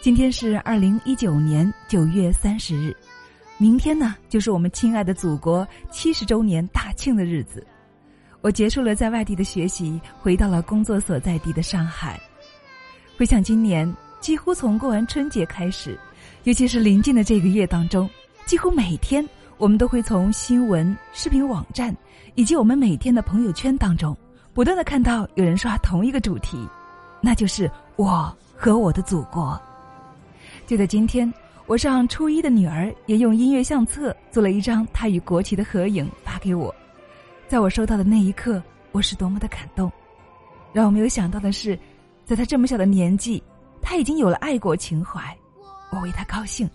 今天是二零一九年九月三十日，明天呢就是我们亲爱的祖国七十周年大庆的日子。我结束了在外地的学习，回到了工作所在地的上海。回想今年，几乎从过完春节开始，尤其是临近的这个月当中，几乎每天我们都会从新闻、视频网站以及我们每天的朋友圈当中，不断的看到有人刷同一个主题，那就是我和我的祖国。就在今天，我上初一的女儿也用音乐相册做了一张她与国旗的合影发给我。在我收到的那一刻，我是多么的感动。让我没有想到的是，在她这么小的年纪，她已经有了爱国情怀，我为她高兴。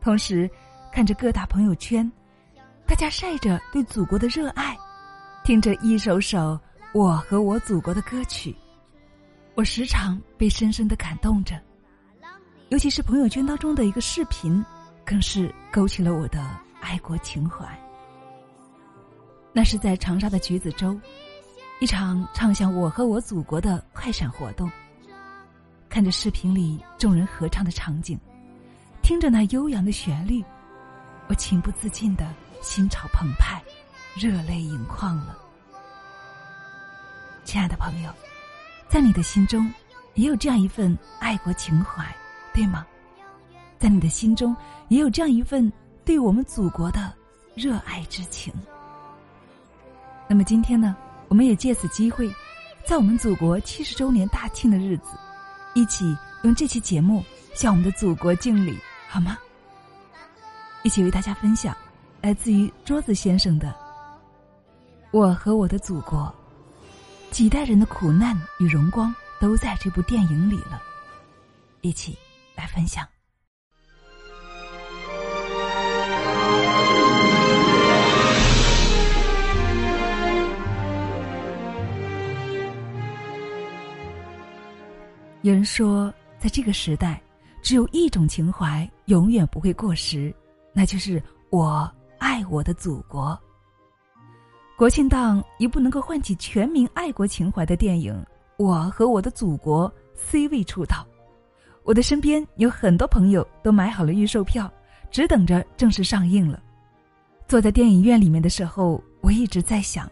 同时，看着各大朋友圈，大家晒着对祖国的热爱，听着一首首我和我祖国的歌曲，我时常被深深的感动着。尤其是朋友圈当中的一个视频，更是勾起了我的爱国情怀。那是在长沙的橘子洲，一场唱响我和我祖国的快闪活动。看着视频里众人合唱的场景，听着那悠扬的旋律，我情不自禁的心潮澎湃，热泪盈眶了。亲爱的朋友，在你的心中也有这样一份爱国情怀，对吗？在你的心中也有这样一份对我们祖国的热爱之情。那么今天呢，我们也借此机会，在我们祖国七十周年大庆的日子，一起用这期节目向我们的祖国敬礼，好吗？一起为大家分享，来自于桌子先生的《我和我的祖国》，几代人的苦难与荣光都在这部电影里了，一起来分享。有人说，在这个时代，只有一种情怀永远不会过时，那就是我爱我的祖国。国庆档一部能够唤起全民爱国情怀的电影《我和我的祖国》C 位出道，我的身边有很多朋友都买好了预售票，只等着正式上映了。坐在电影院里面的时候，我一直在想，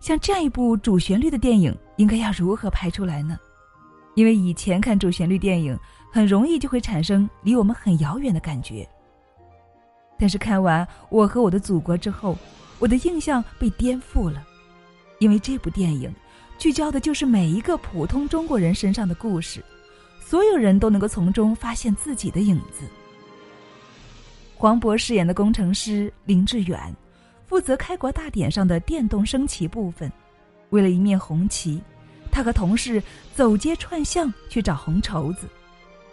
像这样一部主旋律的电影，应该要如何拍出来呢？因为以前看主旋律电影，很容易就会产生离我们很遥远的感觉。但是看完《我和我的祖国》之后，我的印象被颠覆了，因为这部电影聚焦的就是每一个普通中国人身上的故事，所有人都能够从中发现自己的影子。黄渤饰演的工程师林志远，负责开国大典上的电动升旗部分，为了一面红旗。他和同事走街串巷去找红绸子，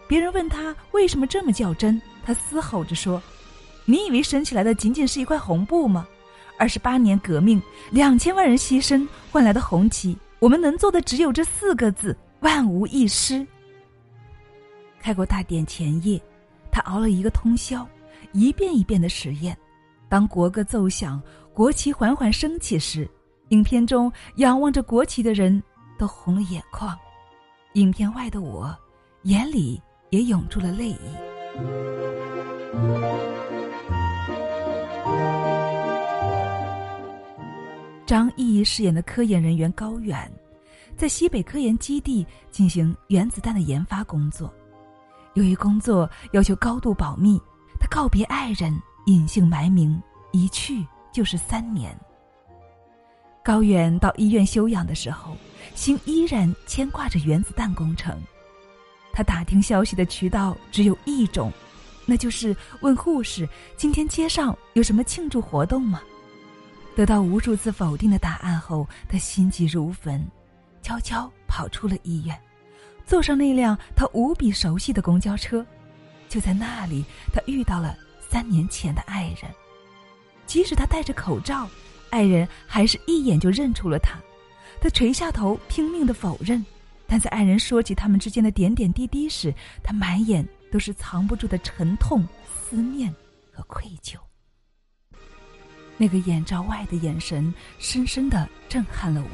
别人问他为什么这么较真，他嘶吼着说：“你以为升起来的仅仅是一块红布吗？二十八年革命，两千万人牺牲换来的红旗，我们能做的只有这四个字：万无一失。”开国大典前夜，他熬了一个通宵，一遍一遍的实验。当国歌奏响，国旗缓缓升起时，影片中仰望着国旗的人。都红了眼眶，影片外的我，眼里也涌出了泪意。张译饰演的科研人员高远，在西北科研基地进行原子弹的研发工作。由于工作要求高度保密，他告别爱人，隐姓埋名，一去就是三年。高远到医院休养的时候，心依然牵挂着原子弹工程。他打听消息的渠道只有一种，那就是问护士：“今天街上有什么庆祝活动吗？”得到无数次否定的答案后，他心急如焚，悄悄跑出了医院，坐上那辆他无比熟悉的公交车。就在那里，他遇到了三年前的爱人。即使他戴着口罩。爱人还是一眼就认出了他，他垂下头拼命的否认，但在爱人说起他们之间的点点滴滴时，他满眼都是藏不住的沉痛、思念和愧疚。那个眼罩外的眼神深深的震撼了我，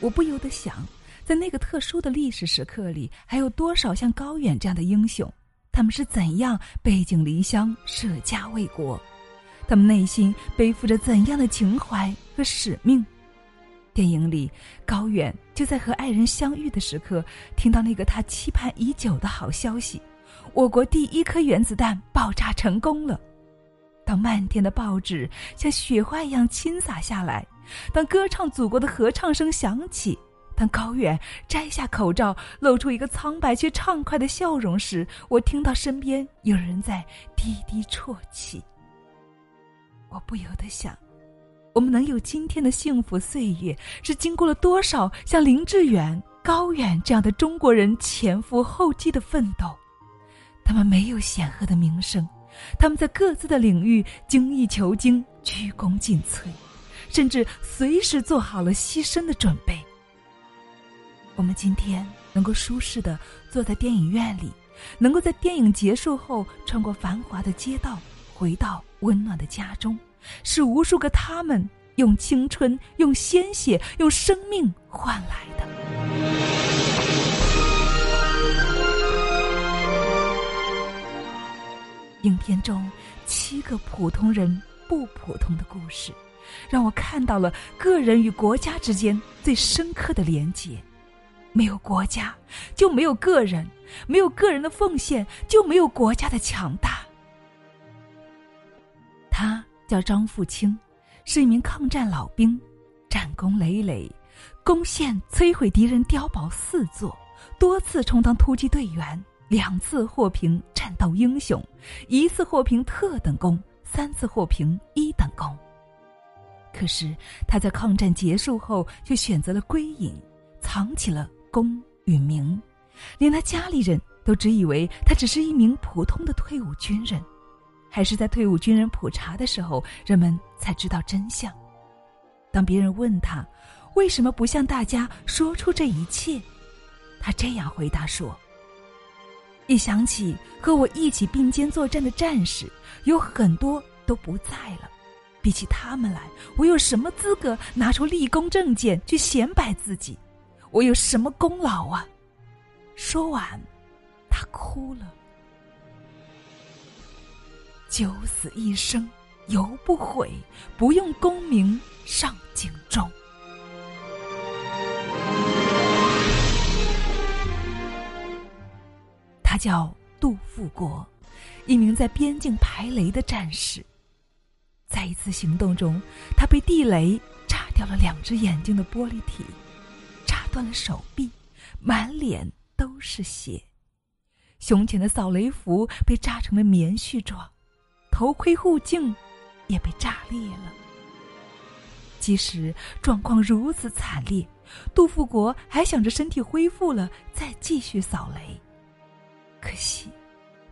我不由得想，在那个特殊的历史时刻里，还有多少像高远这样的英雄？他们是怎样背井离乡、舍家为国？他们内心背负着怎样的情怀和使命？电影里，高远就在和爱人相遇的时刻，听到那个他期盼已久的好消息：我国第一颗原子弹爆炸成功了。当漫天的报纸像雪花一样倾洒下来，当歌唱祖国的合唱声响起，当高远摘下口罩，露出一个苍白却畅快的笑容时，我听到身边有人在低低啜泣。我不由得想，我们能有今天的幸福岁月，是经过了多少像林志远、高远这样的中国人前赴后继的奋斗？他们没有显赫的名声。他们在各自的领域精益求精、鞠躬尽瘁，甚至随时做好了牺牲的准备。我们今天能够舒适的坐在电影院里，能够在电影结束后穿过繁华的街道，回到温暖的家中，是无数个他们用青春、用鲜血、用生命换来的。影片中七个普通人不普通的故事，让我看到了个人与国家之间最深刻的连结。没有国家，就没有个人；没有个人的奉献，就没有国家的强大。他叫张富清，是一名抗战老兵，战功累累，攻陷摧毁敌人碉堡四座，多次充当突击队员。两次获评战斗英雄，一次获评特等功，三次获评一等功。可是他在抗战结束后却选择了归隐，藏起了功与名，连他家里人都只以为他只是一名普通的退伍军人。还是在退伍军人普查的时候，人们才知道真相。当别人问他为什么不向大家说出这一切，他这样回答说。一想起和我一起并肩作战的战士，有很多都不在了。比起他们来，我有什么资格拿出立功证件去显摆自己？我有什么功劳啊？说完，他哭了。九死一生犹不悔，不用功名上警钟。他叫杜富国，一名在边境排雷的战士。在一次行动中，他被地雷炸掉了两只眼睛的玻璃体，断了手臂，满脸都是血。胸前的扫雷服被炸成了棉絮状，头盔护镜也被炸裂了。即使状况如此惨烈，杜富国还想着身体恢复了再继续扫雷。可惜，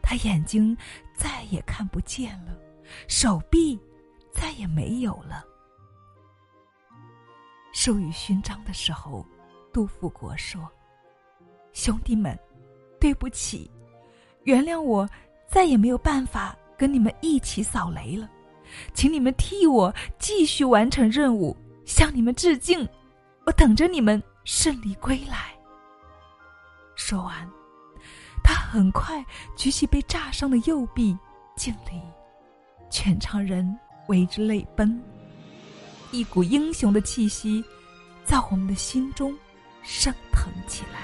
他眼睛再也看不见了，手臂再也没有了。授予勋章的时候，杜富国说：“兄弟们，对不起，原谅我，再也没有办法跟你们一起扫雷了，请你们替我继续完成任务，向你们致敬，我等着你们胜利归来。”说完。他很快举起被炸伤的右臂，敬礼，全场人为之泪奔。一股英雄的气息，在我们的心中升腾起来。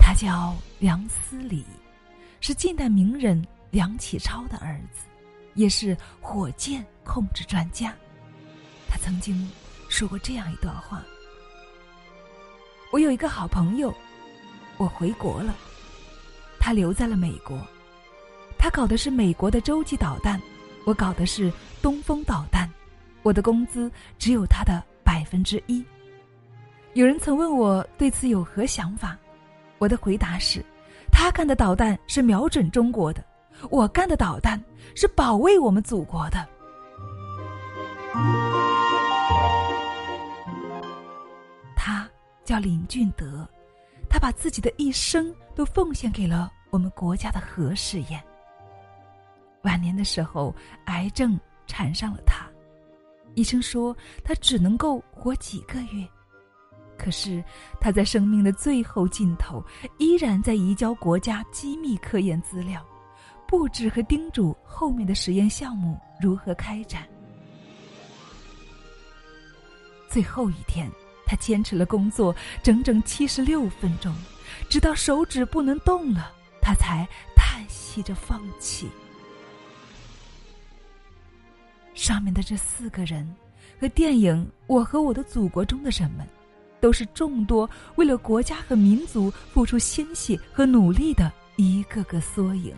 他叫梁思礼，是近代名人梁启超的儿子，也是火箭控制专家。他曾经说过这样一段话。我有一个好朋友，我回国了，他留在了美国。他搞的是美国的洲际导弹，我搞的是东风导弹。我的工资只有他的百分之一。有人曾问我对此有何想法，我的回答是：他干的导弹是瞄准中国的，我干的导弹是保卫我们祖国的。他叫林俊德，他把自己的一生都奉献给了我们国家的核试验。晚年的时候，癌症缠上了他，医生说他只能够活几个月。可是他在生命的最后尽头，依然在移交国家机密科研资料，布置和叮嘱后面的实验项目如何开展。最后一天，他坚持了工作整整七十六分钟，直到手指不能动了，他才叹息着放弃。上面的这四个人，和电影《我和我的祖国》中的人们，都是众多为了国家和民族付出鲜血和努力的一个个缩影。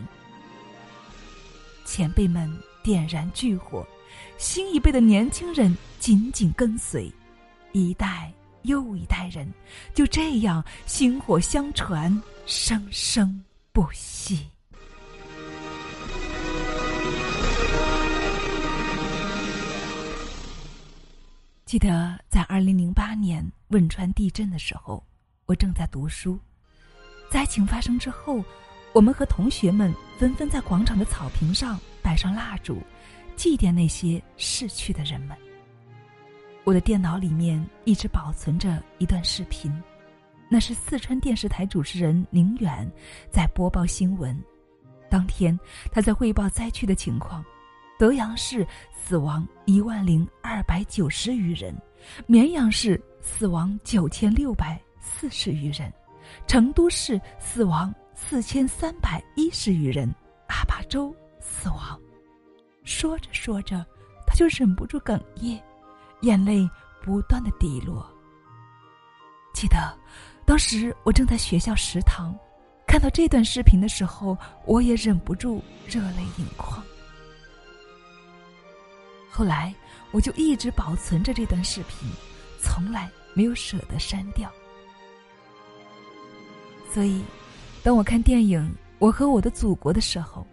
前辈们点燃炬火，新一辈的年轻人紧紧跟随，一代又一代人就这样薪火相传，生生不息。记得在二零零八年汶川地震的时候，我正在读书。灾情发生之后，我们和同学们纷纷在广场的草坪上摆上蜡烛，祭奠那些逝去的人们。我的电脑里面一直保存着一段视频，那是四川电视台主持人宁远在播报新闻。当天，他在汇报灾区的情况。德阳市死亡一万零二百九十余人，绵阳市死亡九千六百四十余人，成都市死亡四千三百一十余人，阿坝州死亡。说着说着，他就忍不住哽咽，眼泪不断的滴落。记得，当时我正在学校食堂，看到这段视频的时候，我也忍不住热泪盈眶。后来，我就一直保存着这段视频，从来没有舍得删掉。所以，当我看电影《我和我的祖国》的时候，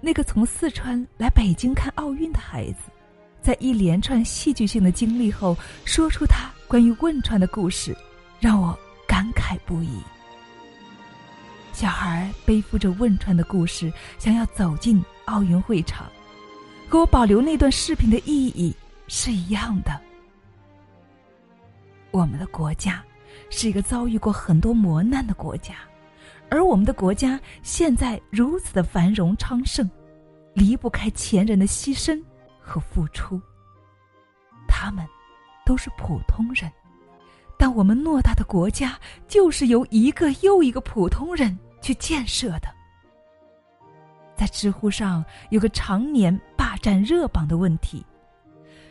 那个从四川来北京看奥运的孩子，在一连串戏剧性的经历后，说出他关于汶川的故事，让我感慨不已。小孩背负着汶川的故事，想要走进奥运会场。和我保留那段视频的意义是一样的。我们的国家是一个遭遇过很多磨难的国家，而我们的国家现在如此的繁荣昌盛，离不开前人的牺牲和付出。他们都是普通人，但我们偌大的国家就是由一个又一个普通人去建设的。在知乎上有个常年霸占热榜的问题：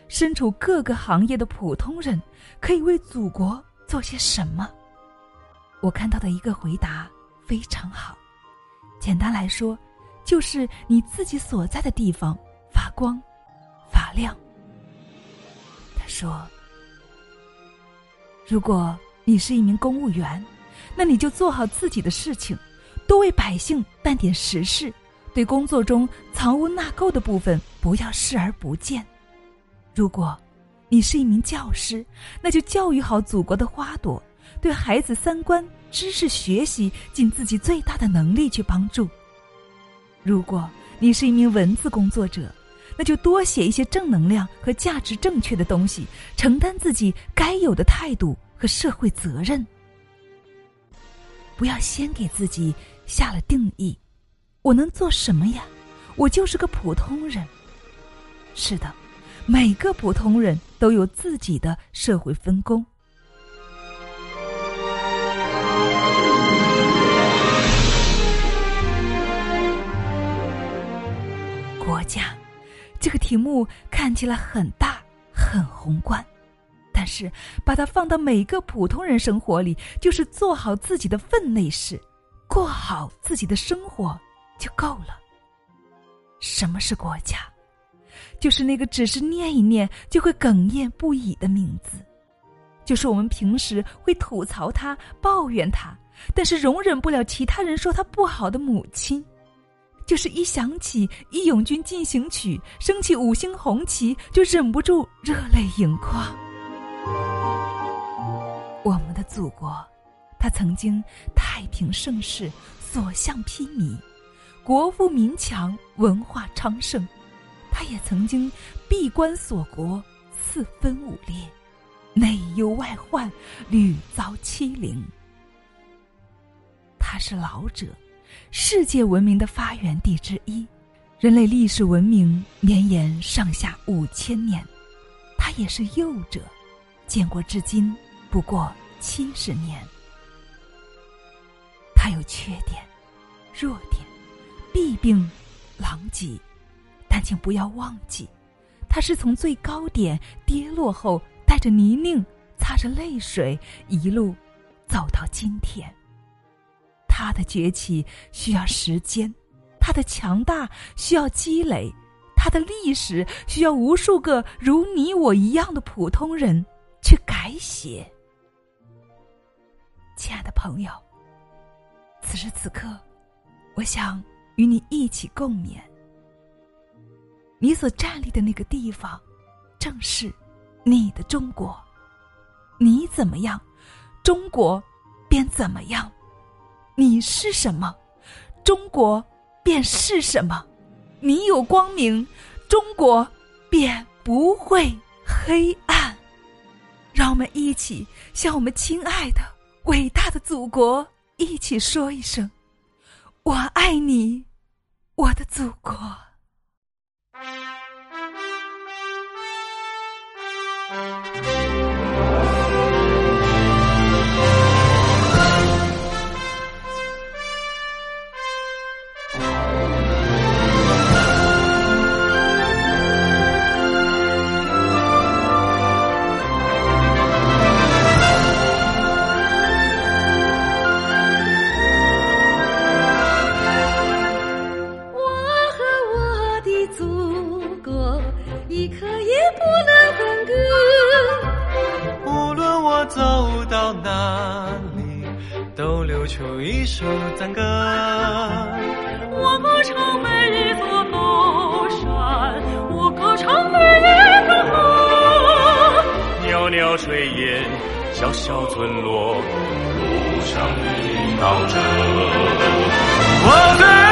身处各个行业的普通人可以为祖国做些什么？我看到的一个回答非常好，简单来说，就是你自己所在的地方发光发亮。他说：“如果你是一名公务员，那你就做好自己的事情，多为百姓办点实事。”对工作中藏污纳垢的部分不要视而不见。如果，你是一名教师，那就教育好祖国的花朵，对孩子三观、知识学习尽自己最大的能力去帮助。如果你是一名文字工作者，那就多写一些正能量和价值正确的东西，承担自己该有的态度和社会责任。不要先给自己下了定义。我能做什么呀？我就是个普通人。是的，每个普通人都有自己的社会分工。国家，这个题目看起来很大很宏观，但是把它放到每个普通人生活里，就是做好自己的分内事，过好自己的生活。就够了。什么是国家？就是那个只是念一念就会哽咽不已的名字，就是我们平时会吐槽他、抱怨他，但是容忍不了其他人说他不好的母亲，就是一想起《义勇军进行曲》，升起五星红旗就忍不住热泪盈眶。我们的祖国。它曾经太平盛世，所向披靡，国富民强，文化昌盛；他也曾经闭关锁国，四分五裂，内忧外患，屡遭欺凌。他是老者，世界文明的发源地之一，人类历史文明绵延上下五千年。他也是幼者，建国至今不过七十年。他有缺点、弱点、弊病、狼藉，但请不要忘记，他是从最高点跌落后，带着泥泞、擦着泪水，一路走到今天。他的崛起需要时间，他的强大需要积累。他的历史需要无数个如你我一样的普通人去改写。亲爱的朋友，此时此刻，我想与你一起共勉。你所站立的那个地方，正是你的中国。你怎么样，中国便怎么样；你是什么，中国便是什么。你有光明，中国便不会黑暗。让我们一起向我们亲爱的、伟大的祖国一起说一声：“我爱你，我的祖国。”炊烟，小小村落，路上遇到着我最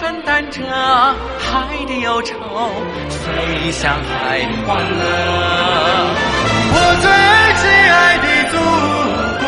分担着海的忧愁，飞向海的欢乐。我最亲爱的祖国。